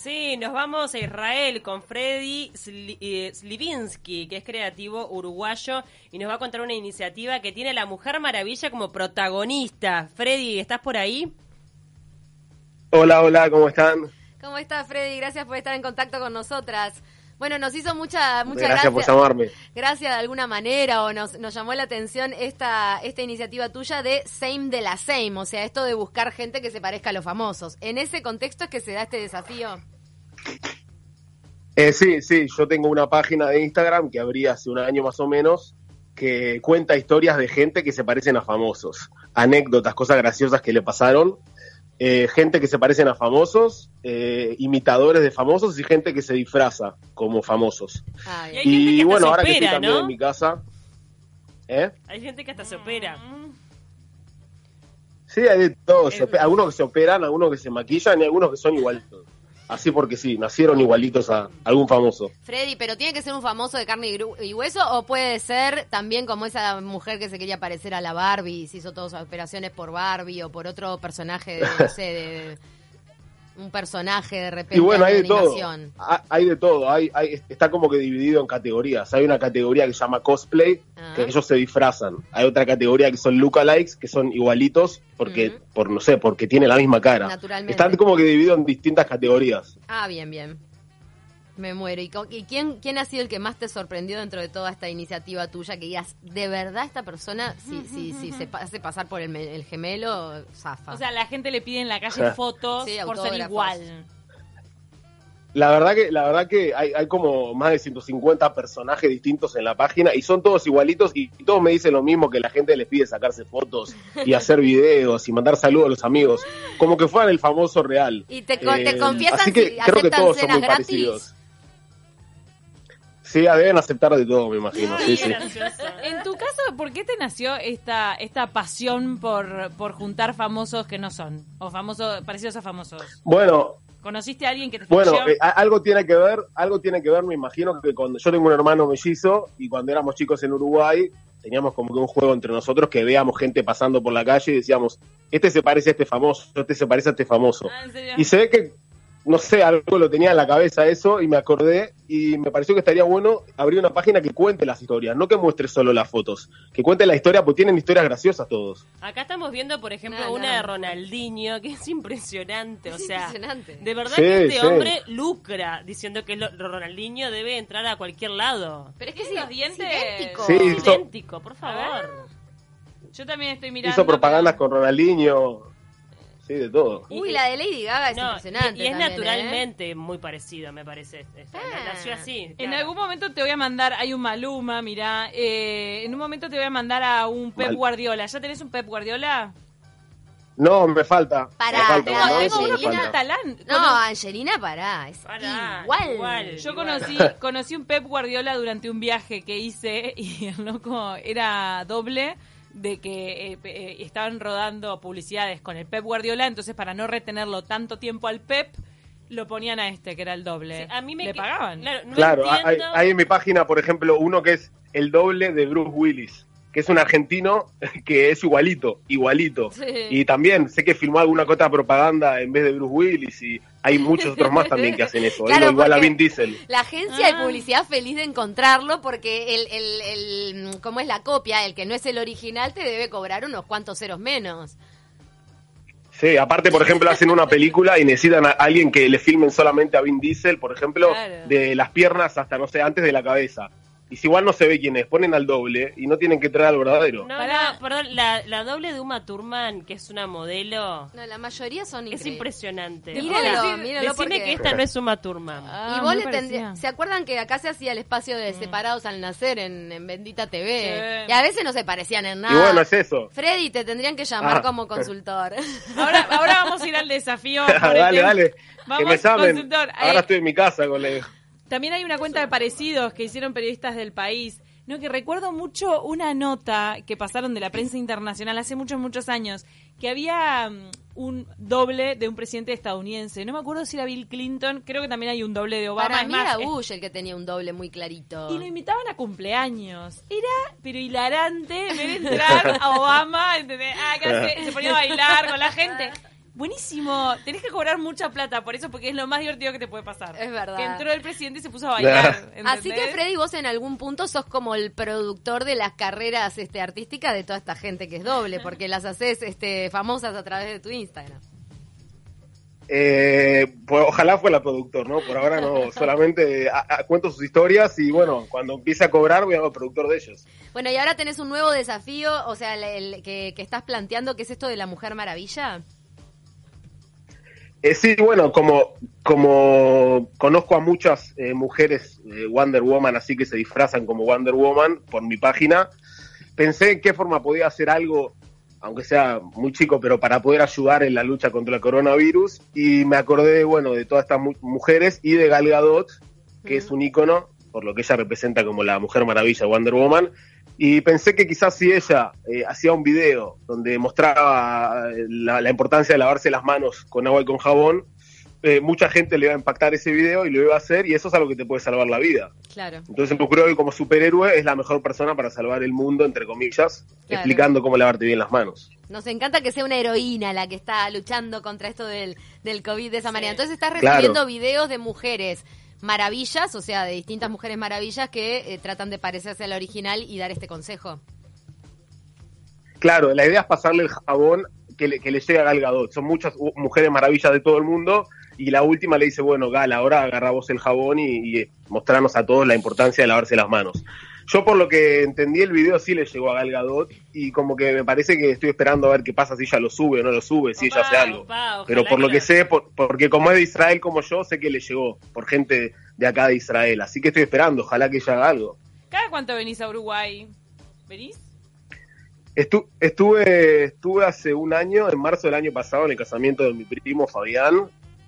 Sí, nos vamos a Israel con Freddy eh, Slivinsky, que es creativo uruguayo y nos va a contar una iniciativa que tiene a la Mujer Maravilla como protagonista. Freddy, ¿estás por ahí? Hola, hola, ¿cómo están? ¿Cómo estás, Freddy? Gracias por estar en contacto con nosotras. Bueno, nos hizo mucha, mucha gracias. por llamarme. Gracias de alguna manera, o nos, nos llamó la atención esta, esta iniciativa tuya de Same de la Same, o sea, esto de buscar gente que se parezca a los famosos. ¿En ese contexto es que se da este desafío? Eh, sí, sí, yo tengo una página de Instagram que abrí hace un año más o menos, que cuenta historias de gente que se parecen a famosos, anécdotas, cosas graciosas que le pasaron eh, gente que se parecen a famosos, eh, imitadores de famosos y gente que se disfraza como famosos. y, bueno, ahora que estoy también en mi casa. ¿eh? Hay gente que hasta se opera. Sí, hay de todo. algunos que se operan, algunos que se maquillan y algunos que son igualitos. Así porque sí, nacieron igualitos a algún famoso. Freddy, pero ¿tiene que ser un famoso de carne y hueso o puede ser también como esa mujer que se quería parecer a la Barbie y se hizo todas sus operaciones por Barbie o por otro personaje de, no sé, de un personaje de repente. Y bueno, hay de todo. Hay de todo. Hay, está como que dividido en categorías. Hay una categoría que se llama cosplay, ah. que ellos se disfrazan. Hay otra categoría que son lookalikes, que son igualitos, porque, por no sé, porque tiene la misma cara. Naturalmente. Están como que divididos en distintas categorías. Ah, bien, bien. Me muero. ¿Y, quién, quién ha sido el que más te sorprendió dentro de toda esta iniciativa tuya? Que digas, de verdad esta persona, si, si, si se hace pasar por el, gemelo, zafa. O sea, la gente le pide en la calle fotos por ser igual. La verdad que, la verdad que hay, hay, como más de 150 personajes distintos en la página y son todos igualitos y, todos me dicen lo mismo que la gente les pide sacarse fotos y hacer videos y mandar saludos a los amigos, como que fueran el famoso real. Y te, te eh, confiesan así que creo que todos son muy gratis? parecidos. Sí, deben aceptar de todo, me imagino. Sí, sí. En tu caso, ¿por qué te nació esta esta pasión por, por juntar famosos que no son? O famosos parecidos a famosos. Bueno. ¿Conociste a alguien que te Bueno, eh, algo tiene que ver, algo tiene que ver, me imagino que cuando yo tengo un hermano mellizo y cuando éramos chicos en Uruguay, teníamos como que un juego entre nosotros que veíamos gente pasando por la calle y decíamos, este se parece a este famoso, este se parece a este famoso. Ah, y se ve que no sé, algo lo tenía en la cabeza eso y me acordé y me pareció que estaría bueno abrir una página que cuente las historias, no que muestre solo las fotos, que cuente la historia, porque tienen historias graciosas todos. Acá estamos viendo, por ejemplo, una de Ronaldinho, que es impresionante, o sea, de verdad que este hombre lucra diciendo que Ronaldinho debe entrar a cualquier lado. Pero es que es los dientes idéntico. idéntico, por favor. Yo también estoy mirando. Hizo propagandas con Ronaldinho Sí, de todo. Uy, la de Lady Gaga es impresionante. Y, es ¿eh? naturalmente muy parecido, me parece. Ah. Nació así. En algún momento te voy a mandar, hay un Maluma, mira, eh, en un momento te voy a mandar a un Pep Guardiola. ¿Ya tenés un Pep Guardiola? No, me falta. Pará, tengo, Angelina Talán. No, Angelina, pará. Es igual. Yo conocí, conocí un Pep Guardiola durante un viaje que hice y el loco era doble de que eh, eh, estaban rodando publicidades con el Pep Guardiola, entonces para no retenerlo tanto tiempo al Pep, lo ponían a este, que era el doble. a mí me Le pagaban. Claro, hay, en mi página, por ejemplo, uno que es el doble de Bruce Willis que es un argentino que es igualito, igualito. Y también sé que filmó alguna cota propaganda en vez de Bruce Willis y hay muchos otros más también que hacen eso, igual a Vin Diesel. La agencia de ah. publicidad feliz de encontrarlo porque el, el, el, como es la copia, el que no es el original te debe cobrar unos cuantos ceros menos. Sí, aparte, por ejemplo, hacen una película y necesitan a alguien que le filmen solamente a Vin Diesel, por ejemplo, de las piernas hasta, no sé, antes de la cabeza. Y si igual no se ve quién es, ponen al doble y no tienen que traer al verdadero. No, no, perdón, la, la, doble de Uma Thurman, que es una modelo. No, la mayoría son Es impresionante. Míralo, míralo. Decime que esta no es Uma Thurman. Ah, y vos le tendrías. ¿Se acuerdan que acá se hacía el espacio de mm. separados al nacer en, Bendita TV? Y a veces no se parecían en nada. Y bueno, es eso. Freddy, te tendrían que llamar ah. como consultor. ahora, ahora vamos a ir al desafío. dale, dale. Vamos, que me saben. Ahora estoy en mi casa, colega. También hay una cuenta de parecidos que hicieron periodistas del país. No, que recuerdo mucho una nota que pasaron de la prensa internacional hace muchos, muchos años, que había mm, un doble de un presidente estadounidense. No me acuerdo si era Bill Clinton, creo que también hay un doble de Obama. Para mí era Bush el que tenía un doble muy clarito. Y lo invitaban a cumpleaños. Era, pero hilarante ver entrar a Obama, ah, se ponía a bailar con la gente Buenísimo. Tenés que cobrar mucha plata por eso, porque es lo más divertido que te puede pasar. Es verdad. Que entró el presidente y se puso a bailar. Así que. Freddy, vos en algún punto sos como el productor de las carreras este, artísticas de toda esta gente que es doble, porque las haces este, famosas a través de tu Instagram. Eh, pues ojalá fuera productor, ¿no? Por ahora no, solamente a- a- cuento sus historias y bueno, cuando empiece a cobrar voy a ser productor de ellos. Bueno, y ahora tenés un nuevo desafío, o sea, el, el que, que estás planteando, que es esto de la Mujer Maravilla. Eh, sí, bueno, como, como conozco a muchas eh, mujeres eh, Wonder Woman, así que se disfrazan como Wonder Woman por mi página, pensé en qué forma podía hacer algo, aunque sea muy chico, pero para poder ayudar en la lucha contra el coronavirus. Y me acordé, bueno, de todas estas mu- mujeres y de Gal Gadot, que es un ícono, por lo que ella representa como la Mujer Maravilla Wonder Woman. Y pensé que quizás si ella eh, hacía un video donde mostraba eh, la, la importancia de lavarse las manos con agua y con jabón, eh, mucha gente le iba a impactar ese video y lo iba a hacer y eso es algo que te puede salvar la vida. Claro. Entonces ocurrió que como superhéroe es la mejor persona para salvar el mundo, entre comillas, Claro. explicando cómo lavarte bien las manos. Nos encanta que sea una heroína la que está luchando contra esto del, del COVID de esa manera. Entonces estás Claro. recibiendo videos de mujeres maravillas, o sea, de distintas mujeres maravillas que eh, tratan de parecerse a la original y dar este consejo. Claro, la idea es pasarle el jabón que le, que le llegue a Gal Gadot. Son muchas mujeres maravillas de todo el mundo y la última le dice, bueno, Gal, ahora agarra vos el jabón y, y mostrarnos a todos la importancia de lavarse las manos. Yo por lo que entendí el video sí le llegó a Gal Gadot y como que me parece que estoy esperando a ver qué pasa si ella lo sube o no lo sube, si ella hace algo. opa, Pero por lo que sé, por- porque como es de Israel como yo, sé que le llegó por gente de acá de Israel. Así que estoy esperando, ojalá que ella haga algo. ¿Cada cuánto venís a Uruguay? ¿Venís? Estu- estuve, estuve hace un año, en marzo del año pasado, en el casamiento de mi primo Fabián,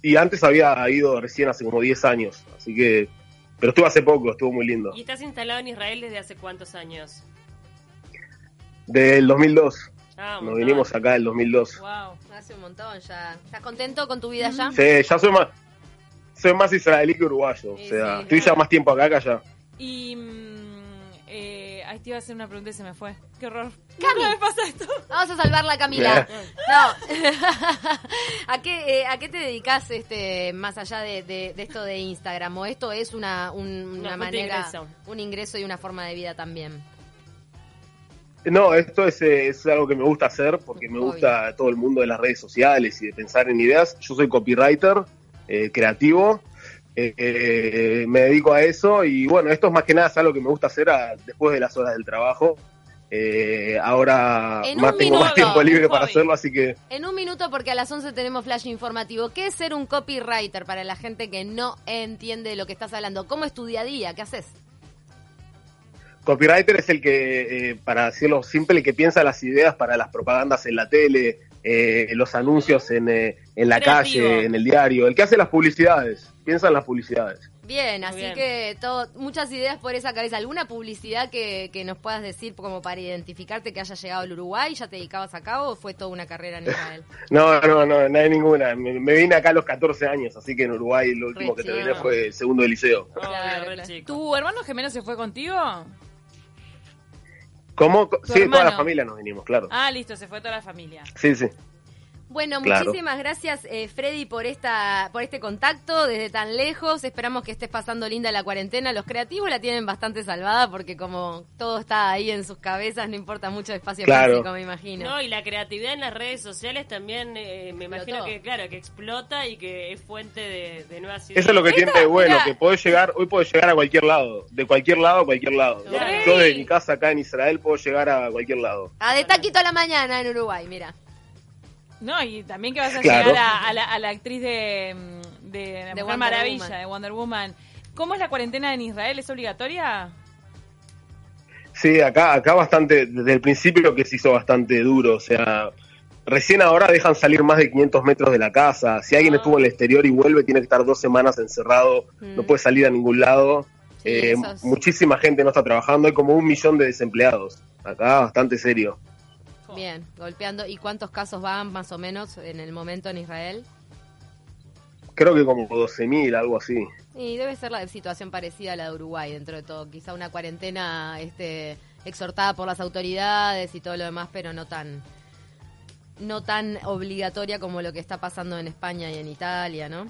y antes había ido recién hace como 10 años, así que, pero estuve hace poco, estuvo muy lindo. ¿Y estás instalado en Israel desde hace cuántos años? Del 2002, Ah, nos montón. vinimos acá del 2002. Wow. Hace un montón ya. ¿Estás contento con tu vida ya? Sí, ya soy más, soy más israelí que uruguayo, Sí, o sea, sí, estoy ya más tiempo acá que allá. Y. ay, te iba a hacer una pregunta y se me fue. Qué horror. Cami. ¿Cómo me pasa esto? Vamos a salvarla, Camila. No. ¿A qué, eh, ¿A qué te dedicas este, más allá de, de- de esto de Instagram? ¿O esto es una, un- una manera, ingreso. un ingreso y una forma de vida también? No, esto es, eh, es algo que me gusta hacer porque me gusta todo el mundo de las redes sociales y de pensar en ideas. Yo soy copywriter, eh, creativo, eh, eh, me dedico a eso y bueno, esto es más que nada es algo que me gusta hacer a- después de las horas del trabajo. Eh, ahora más tengo más tiempo libre para hacerlo, así que En un minuto, porque a las 11 tenemos flash informativo. ¿Qué es ser un copywriter para la gente que no entiende de lo que estás hablando? ¿Cómo es tu día a día? ¿Qué haces? copywriter es el que, eh, para decirlo simple, el que piensa las ideas para las propagandas en la tele, eh, los anuncios en, eh, en la Creativo. calle, en el diario, el que hace las publicidades, piensa en las publicidades. Bien, así bien. que todo, muchas ideas por esa cabeza. ¿Alguna publicidad que, que nos puedas decir como para identificarte que haya llegado al Uruguay? ¿Ya te dedicabas acá o fue toda una carrera en Israel? No, no, no, no hay ninguna. Me, me vine acá a los 14 años, así que en Uruguay lo último Re que terminé fue el segundo de liceo. Oh, Claro, claro. ¿Tu hermano gemelo se fue contigo? ¿Cómo? Sí, toda la hermano. familia nos vinimos, claro. Ah, listo, se fue toda la familia. Sí, sí. Bueno, Claro. muchísimas gracias eh, Freddy por esta por este contacto desde tan lejos. Esperamos que estés pasando linda la cuarentena. Los creativos la tienen bastante salvada porque como todo está ahí en sus cabezas, no importa mucho el espacio Claro. físico, me imagino. No, y la creatividad en las redes sociales también eh, me imagino que, claro, que explota y que es fuente de, de nuevas ideas. Eso es lo que tiene de bueno, que podés llegar, hoy podés llegar a cualquier lado, de cualquier lado a cualquier lado. Yo desde mi casa acá en Israel puedo llegar a cualquier lado. A de taquito a la mañana en Uruguay, mira. No, y también que vas a Claro. llegar a, a la, a la actriz de, mm, de La De Mujer Wonder Maravilla, Woman. de Wonder Woman. ¿Cómo es la cuarentena en Israel? ¿Es obligatoria? Sí, acá, acá bastante, desde el principio que se hizo bastante duro, o sea, recién ahora dejan salir más de 500 metros de la casa, si alguien Ah. estuvo en el exterior y vuelve tiene que estar dos semanas encerrado, Mm. no puede salir a ningún lado, Sí, Eh, muchísima gente no está trabajando, hay como un millón de desempleados, acá bastante serio. Bien, golpeando. ¿Y cuántos casos van más o menos en el momento en Israel? Creo que como 12.000, algo así. Y debe ser la situación parecida a la de Uruguay, dentro de todo. Quizá una cuarentena este, exhortada por las autoridades y todo lo demás, pero no tan no tan obligatoria como lo que está pasando en España y en Italia, ¿no?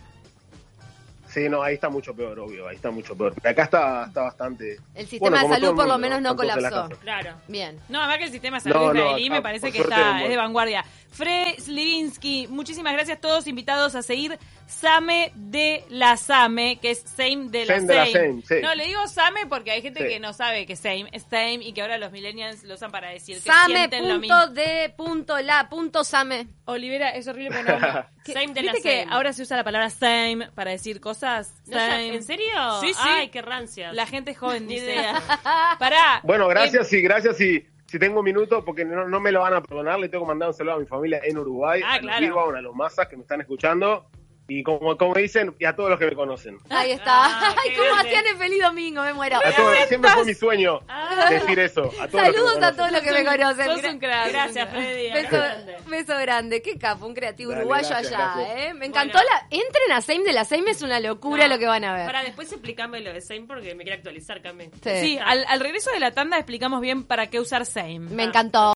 Sí, no, ahí está mucho peor, obvio, ahí está mucho peor. Pero acá está, está bastante... El sistema de salud por lo menos no colapsó. Claro. Bien. No, además que el sistema de salud No, no, israelí acá, me parece que está, es de vanguardia. Fred Slivinsky, muchísimas gracias. Todos invitados a seguir Same de la Same, que es Same de la Same de la Same. Same, sí. No, le digo Same porque hay gente Sí. que no sabe que Same es Same y que ahora los millennials lo usan para decir que Same sienten lo mismo. punto de punto la punto Same. Olivera, es horrible pero no. Que- Same de la ¿Viste que same. ahora se usa la palabra same para decir cosas? No, ya- Same. ¿En serio? Sí, sí. Ay, qué rancia. La gente joven Ni dice. idea. Pará. Bueno, Eh, gracias y gracias y si tengo un minuto, porque no, no me lo van a perdonar, le tengo que mandar un saludo a mi familia en Uruguay, Ah, a los claro. Bilbao, a los masas que me están escuchando, y como, como dicen, y a todos los que me conocen. Ahí está. Ah, Ay, ¿cómo grande. hacían el feliz domingo? Me muero. A todos, siempre fue mi sueño Ah. Decir eso. A todos Saludos a todos los que me conocen. Sos un crack. Gracias. Freddy. Beso, Grande. beso grande, qué capo, un creativo Dale, uruguayo gracias, allá, gracias. ¿eh? Me encantó Bueno. la... Entren a Same de la Same, es una locura No. lo que van a ver. Para después explícame lo de Same porque me quiero actualizar, Cami. Sí. Sí, al, al regreso de la tanda explicamos bien para qué usar same. Me encantó.